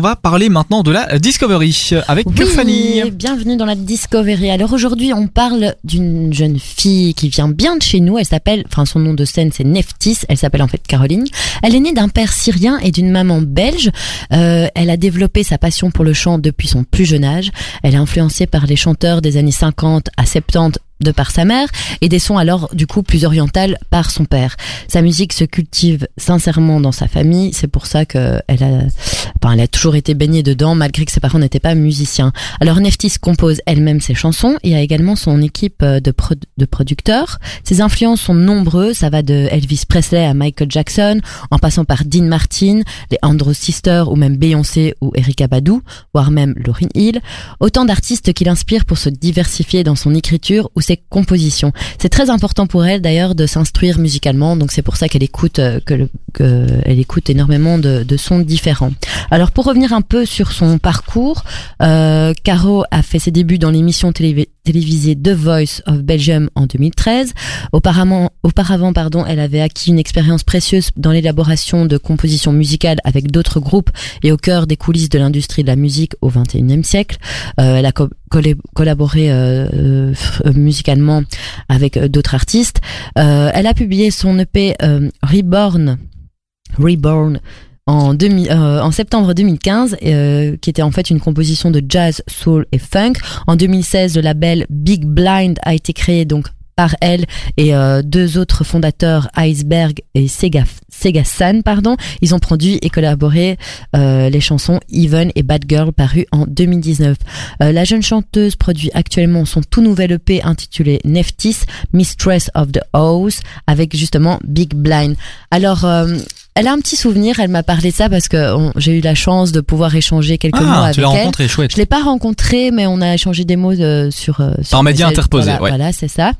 On va parler maintenant de la Discovery avec Oui, Fanny. bienvenue dans la Discovery. Alors aujourd'hui, on parle d'une jeune fille qui vient bien de chez nous. Elle s'appelle, enfin son nom de scène c'est Neftis. Elle s'appelle en fait Caroline. Elle est née d'un père syrien et d'une maman belge. Euh, elle a développé sa passion pour le chant depuis son plus jeune âge. Elle est influencée par les chanteurs des années 50 à 70 de par sa mère et des sons alors du coup plus orientales par son père. Sa musique se cultive sincèrement dans sa famille, c'est pour ça que elle a, enfin, elle a toujours été baignée dedans malgré que ses parents n'étaient pas musiciens. Alors Neftis compose elle-même ses chansons et a également son équipe euh, de, de producteurs. Ses influences sont nombreuses, ça va de Elvis Presley à Michael Jackson, en passant par Dean Martin, les Andrew Sisters ou même Beyoncé ou Erykah Badu, voire même Lauryn Hill. Autant d'artistes qui l'inspirent pour se diversifier dans son écriture ou ses compositions. C'est très important pour elle d'ailleurs de s'instruire musicalement, donc c'est pour ça qu'elle écoute euh, que, que elle écoute énormément de, de sons différents. Alors pour revenir un peu sur son parcours, euh, Caro a fait ses débuts dans l'émission télévi- télévisée The Voice of Belgium en 2013. Auparavant, pardon, elle avait acquis une expérience précieuse dans l'élaboration de compositions musicales avec d'autres groupes et au cœur des coulisses de l'industrie de la musique au XXIe siècle. Euh, elle a collaboré euh, euh, musicalement avec d'autres artistes. Elle a publié son EP Reborn, Reborn en, 2000 euh, en septembre 2015, euh, qui était en fait une composition de jazz, soul et funk. En 2016, le label Big Blind a été créé donc par elle et euh, deux autres fondateurs, Iceberg et Sega, Sega San, pardon. Ils ont produit et collaboré euh, les chansons Even et Bad Girl parues en 2019. Euh, la jeune chanteuse produit actuellement son tout nouvel EP intitulé Neftis, Mistress of the House, avec justement Big Blind. Alors, euh, elle a un petit souvenir, elle m'a parlé de ça parce que on- j'ai eu la chance de pouvoir échanger quelques mots Ah, avec tu l'as elle. rencontré, chouette. Je l'ai pas rencontrée, mais on a échangé des mots euh, sur, euh, sur Par média interposé, Voilà, ouais. voilà, c'est ça.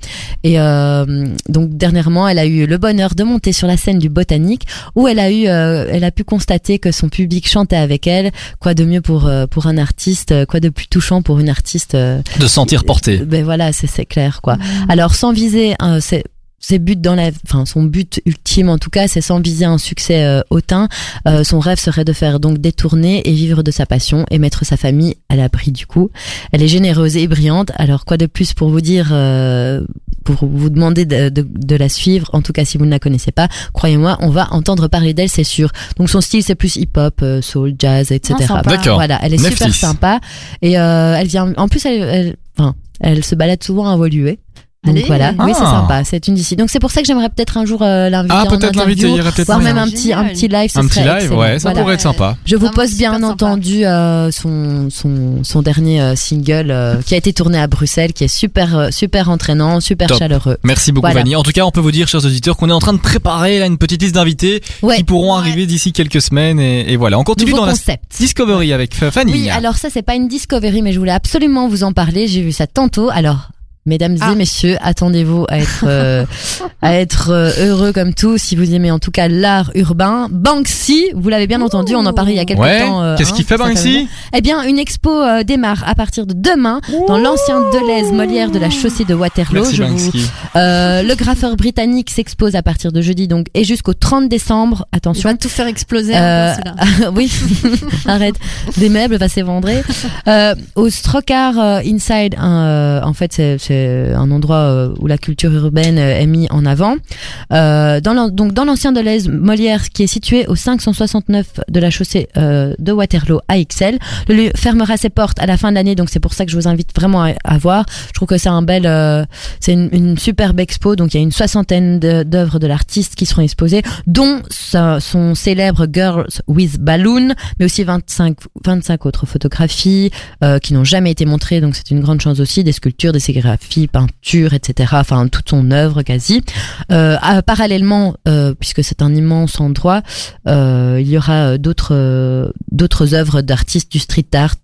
Et euh, donc dernièrement, elle a eu le bonheur de monter sur la scène du Botanique, où elle a eu, euh, elle a pu constater que son public chantait avec elle. Quoi de mieux pour pour un artiste, quoi de plus touchant pour une artiste. De se sentir porté. ben voilà, c'est c'est clair quoi. Alors sans viser un c'est ses buts dans la, enfin son but ultime en tout cas, c'est sans viser un succès euh, hautain. Euh, son rêve serait de faire donc des tournées et vivre de sa passion et mettre sa famille à l'abri du coup. Elle est généreuse et brillante. Alors quoi de plus pour vous dire, euh, pour vous demander de, de, de la suivre? En tout cas, si vous ne la connaissez pas, croyez-moi, on va entendre parler d'elle, c'est sûr. Donc son style c'est plus hip-hop, euh, soul, jazz, etc. Ah. D'accord. Voilà, elle est super sympa et euh, elle vient. En plus, elle, elle, enfin, elle se balade souvent à Woluwe. Donc Allez. voilà, oui c'est Ah. sympa, c'est une d'ici. Donc c'est pour ça que j'aimerais peut-être un jour euh, l'inviter Ah, peut-être l'inviter, il y aurait peut-être voire même un petit un petit live, ce Un petit live, excellent. ouais, ça Voilà. pourrait être sympa. Je vous poste bien entendu euh, son, son, son dernier euh, single euh, qui a été tourné à Bruxelles, qui est super, euh, super entraînant, super Top. chaleureux. Merci beaucoup Voilà. Vanny. En tout cas, on peut vous dire, chers auditeurs, qu'on est en train de préparer là une petite liste d'invités Ouais. qui pourront Ouais. arriver d'ici quelques semaines et, et voilà. On continue Nouveau dans la concept. Discovery avec Fanny. Oui, alors ça c'est pas une discovery, mais je voulais absolument vous en parler. J'ai vu ça tantôt. Alors. Mesdames Ah. et messieurs, attendez-vous à être euh, à être euh, heureux comme tout si vous aimez en tout cas l'art urbain. Banksy, vous l'avez bien entendu, on en parlait il y a quelques ouais. temps. euh, Qu'est-ce hein, qu'il fait Banksy Eh bien, une expo euh, démarre à partir de demain dans l'ancien Deleuze Molière de la chaussée de Waterloo. Merci Je vous-. Euh, le graffeur britannique s'expose à partir de jeudi donc et jusqu'au 30 décembre. Attention. vas tout faire exploser. Euh, celui-là. oui, arrête. Des meubles va s'éventrer. Euh, au Strocar euh, Inside, euh, en fait, c'est- c'est un endroit euh, où la culture urbaine euh, est mise en avant. Euh, dans l'an- donc dans l'ancien Deleuze Molière, qui est situé au 569 de la chaussée euh, de Waterloo à Ixelles. Le lieu fermera ses portes à la fin de l'année, donc c'est pour ça que je vous invite vraiment à, voir. Je trouve que c'est un bel, euh, c'est une, superbe expo. Donc il y a une soixantaine d'œuvres de l'artiste qui seront exposées, dont son célèbre Girls with Balloon, mais aussi 25, 25 autres photographies euh, qui n'ont jamais été montrées. Donc c'est une grande chance aussi, des sculptures, des sérigraphies, peintures, etc. Enfin toute son œuvre quasi. Euh, à- parallèlement, euh, puisque c'est un immense endroit, euh, il y aura d'autres d'autres œuvres d'artistes du street art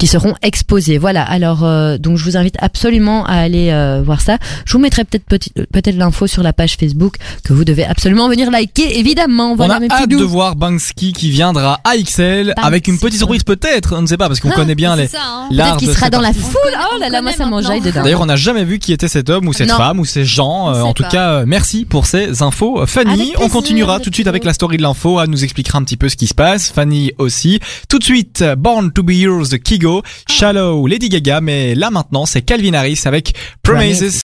qui seront exposés. Voilà. Alors euh, donc je vous invite absolument à aller euh, voir ça. Je vous mettrai peut-être euh, peut-être l'info sur la page Facebook que vous devez absolument venir liker évidemment. Voilà, On a hâte de voir Banksy qui viendra à XL avec une petite surprise peut-être. On ne sait pas parce qu'on ah, connaît bien les. Hein. Peut-être sera dans la foule. Oh là là, moi ça m'enjaille dedans. D'ailleurs, on n'a jamais vu qui était cet homme ou cette femme ou ces gens. Euh, en tout cas, euh, merci pour ces infos, Fanny. On continuera tout de suite avec la story de l'info. Elle nous expliquera un petit peu ce qui se passe. Fanny aussi. Tout de suite, Born to be Yours de Kigo. Shallow, Lady Gaga, mais là maintenant c'est Calvin Harris avec Promises.